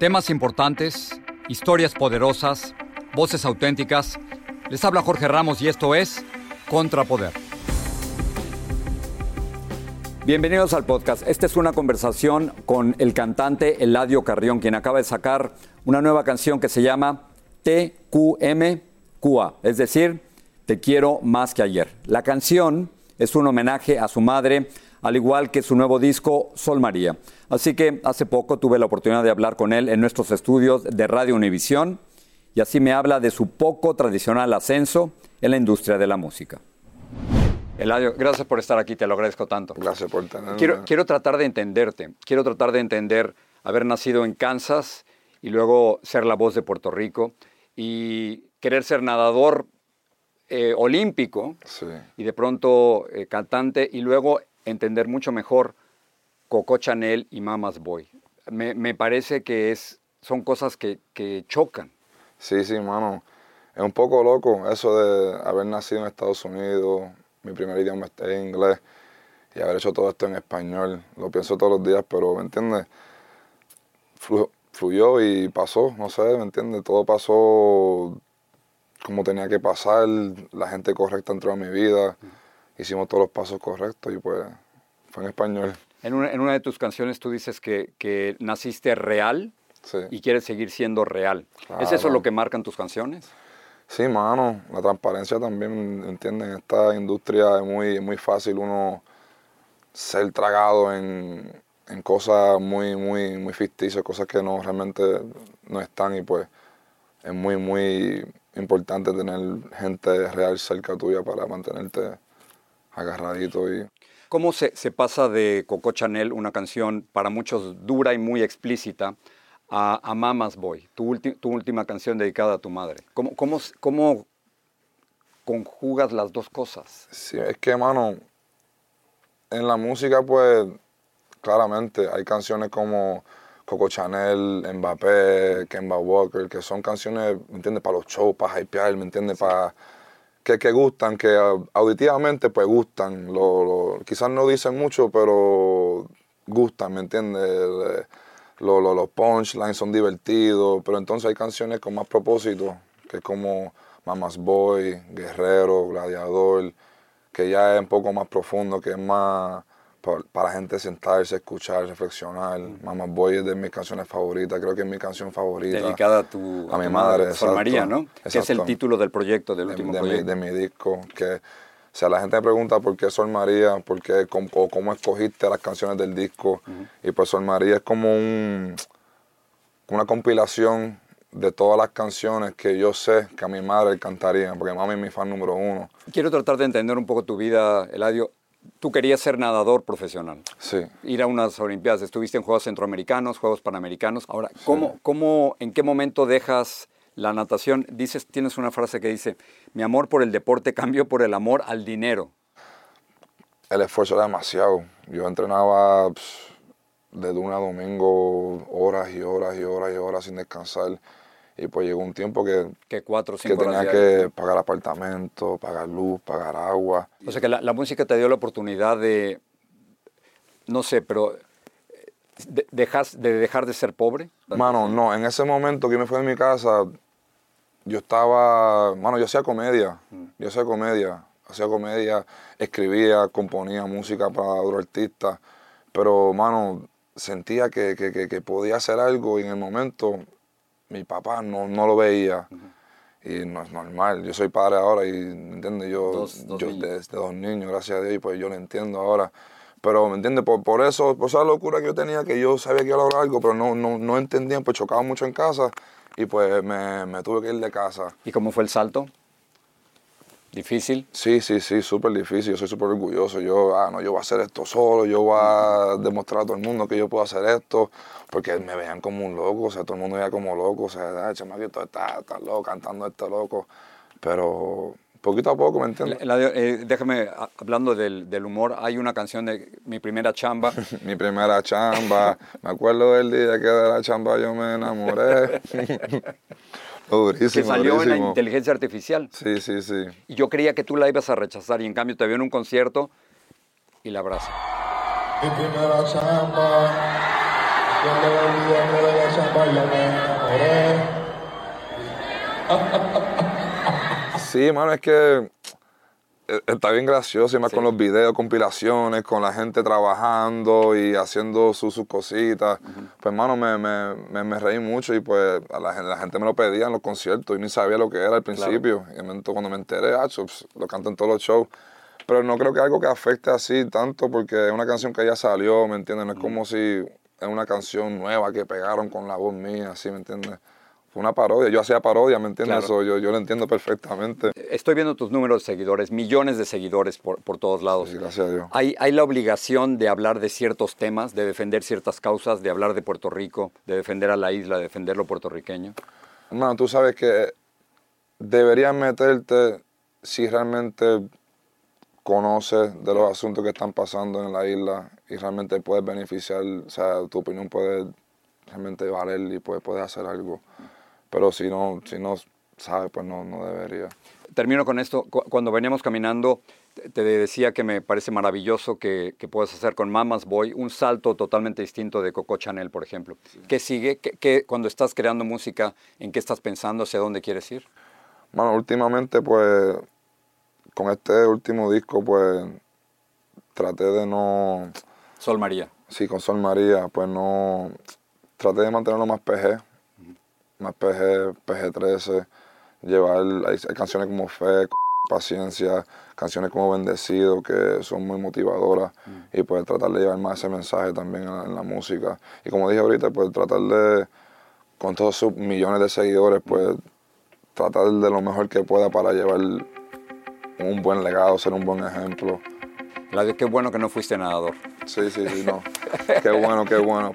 Temas importantes, historias poderosas, voces auténticas. Les habla Jorge Ramos y esto es Contrapoder. Bienvenidos al podcast. Esta es una conversación con el cantante Eladio Carrión, quien acaba de sacar una nueva canción que se llama TQMQA, es decir, Te quiero más que ayer. La canción es un homenaje a su madre, al igual que su nuevo disco Sol María. Así que hace poco tuve la oportunidad de hablar con él en nuestros estudios de Radio Univisión y así me habla de su poco tradicional ascenso en la industria de la música. Eladio, gracias por estar aquí, te lo agradezco tanto. Gracias por tenerme. Quiero, quiero tratar de entenderte, quiero tratar de entender haber nacido en Kansas y luego ser la voz de Puerto Rico y querer ser nadador eh, olímpico Sí. y de pronto eh, cantante y luego entender mucho mejor Coco Chanel y Mama's Boy. Me, me parece que es, son cosas que, que chocan. Sí, sí, mano. Es un poco loco eso de haber nacido en Estados Unidos, mi primer idioma es inglés, y haber hecho todo esto en español. Lo pienso todos los días, pero, ¿me entiendes? Flu- fluyó y pasó, no sé, ¿me entiendes? Todo pasó como tenía que pasar, la gente correcta entró a mi vida, hicimos todos los pasos correctos y pues fue en español. En una, en una de tus canciones tú dices que, que naciste real Sí. y quieres seguir siendo real. ¿Es eso lo que marcan tus canciones? Sí, mano, la transparencia también, ¿entiendes? En esta industria es muy, muy fácil uno ser tragado en, en cosas muy, muy, muy ficticias, cosas que no realmente no están y pues es muy, muy importante tener gente real cerca tuya para mantenerte agarradito y ¿Cómo se, se pasa de Coco Chanel, una canción para muchos dura y muy explícita, a, a Mama's Boy, tu, ulti- tu última canción dedicada a tu madre? ¿Cómo, cómo, cómo conjugas las dos cosas? Sí, es que, mano, en la música, pues, claramente hay canciones como Coco Chanel, Mbappé, Kemba Walker, que son canciones, ¿me entiendes? Para los shows, para hypear, ¿me entiendes? Para que, que gustan, que au- auditivamente, pues, gustan. Lo, lo- quizás no dicen mucho, pero gustan, ¿me entiendes? Lo- los punchlines son divertidos, pero entonces hay canciones con más propósito, que es como Mama's Boy, Guerrero, Gladiador, que ya es un poco más profundo, que es más pa- para la gente sentarse, escuchar, reflexionar. Mama's Boy es de mis canciones favoritas, creo que es mi canción favorita. Dedicada a tu, A mi tu madre, Sol exacto, María, ¿no? Que es el exacto. título del proyecto, del de, último de mi, de mi disco. Que, o sea, la gente me pregunta por qué Sol María, por qué, cómo, o cómo escogiste las canciones del disco. Y pues Sol María es como un, una compilación de todas las canciones que yo sé que a mi madre cantaría, porque mami es mi fan número uno. Quiero tratar de entender un poco tu vida, Eladio. Tú querías ser nadador profesional. Sí. ir a unas Olimpiadas. Estuviste en Juegos Centroamericanos, Juegos Panamericanos. Ahora, ¿cómo, cómo, ¿en qué momento dejas la natación? Dices, tienes una frase que dice, mi amor por el deporte cambió por el amor al dinero. El esfuerzo era demasiado. Yo entrenaba pss, de lunes a domingo horas y horas y horas y horas sin descansar. Y pues llegó un tiempo que, Que cuatro que cinco horas tenía que pagar apartamento, pagar luz, pagar agua. O sea que la, la música te dio la oportunidad de, no sé, pero eh, de, dejas, de dejar de ser pobre. Mano, no, en ese momento que me fui de mi casa, yo estaba, mano, yo hacía comedia, yo hacía comedia, hacía comedia, escribía, componía música para otros artistas, pero, mano, sentía que, que, que- que podía hacer algo y en el momento mi papá no, no lo veía. Y no es normal, yo soy padre ahora y, ¿me entiendes? Yo, Dos- dos yo de, de dos niños, gracias a Dios, y pues yo lo entiendo ahora. Pero, ¿me entiendes? Por, por eso, por esa locura que yo tenía, que yo sabía que iba a lograr algo, pero no, no, no entendía, pues chocaba mucho en casa y pues me, me tuve que ir de casa. ¿Y cómo fue el salto? ¿Difícil? Sí, sí, sí, súper difícil, yo soy súper orgulloso. Yo, ah, no, yo voy a hacer esto solo, yo voy a demostrar a todo el mundo que yo puedo hacer esto, porque me veían como un loco, o sea, todo el mundo veía como loco, o sea, ah, chamaquito está, está loco, cantando este loco. Pero poquito a poco, ¿me entiendes? Eladio, eh, déjame, hablando del, del humor, hay una canción de mi primera chamba. Mi primera chamba, me acuerdo del día que de la chamba yo me enamoré. durísimo, que salió en la inteligencia artificial. Sí, sí, sí. Y yo creía que tú la ibas a rechazar y en cambio te vio en un concierto y la abraza. Mi primera chamba. Sí, mano, es que está bien gracioso, y más con los videos, compilaciones, con la gente trabajando y haciendo sus, cositas. Pues, hermano, me, me, me, reí mucho y pues a la, gente, la gente me lo pedía en los conciertos y ni sabía lo que era al principio. Y cuando me enteré, ah, pues, lo canto en todos los shows. Pero no creo que algo que afecte así tanto porque es una canción que ya salió, ¿me entiendes? No es como si es una canción nueva que pegaron con la voz mía, ¿sí? ¿Me entiendes? Fue una parodia, yo hacía parodia, ¿me entiendes? Eso yo, yo lo entiendo perfectamente. Estoy viendo tus números de seguidores, millones de seguidores por, por todos lados. Sí, gracias a Dios. ¿Hay, ¿Hay la obligación de hablar de ciertos temas, de defender ciertas causas, de hablar de Puerto Rico, de defender a la isla, de defender lo puertorriqueño? Hermano, tú sabes que deberías meterte si realmente conoces de los asuntos que están pasando en la isla y realmente puedes beneficiar, o sea, tu opinión puede realmente valer y puedes, puedes hacer algo pero si no, si no sabe, pues no, no debería. Termino con esto. Cuando veníamos caminando, te decía que me parece maravilloso que, que puedas hacer con Mamas Boy un salto totalmente distinto de Coco Chanel, por ejemplo. ¿Qué sigue? ¿Qué, cuando estás creando música, en qué estás pensando? ¿Hacia dónde quieres ir? Bueno, últimamente, pues, con este último disco, pues, traté de no... Sol María. Sí, con Sol María, pues no... Traté de mantenerlo más PG, más PG, PG-13, llevar, hay, canciones como Fe, Paciencia, canciones como Bendecido, que son muy motivadoras, mm. y pues tratar de llevar más ese mensaje también en la, música. Y como dije ahorita, pues tratar de, con todos sus millones de seguidores, pues tratar de lo mejor que pueda para llevar un buen legado, ser un buen ejemplo. La qué bueno que no fuiste nadador. Sí, sí, sí, no. qué bueno, qué bueno.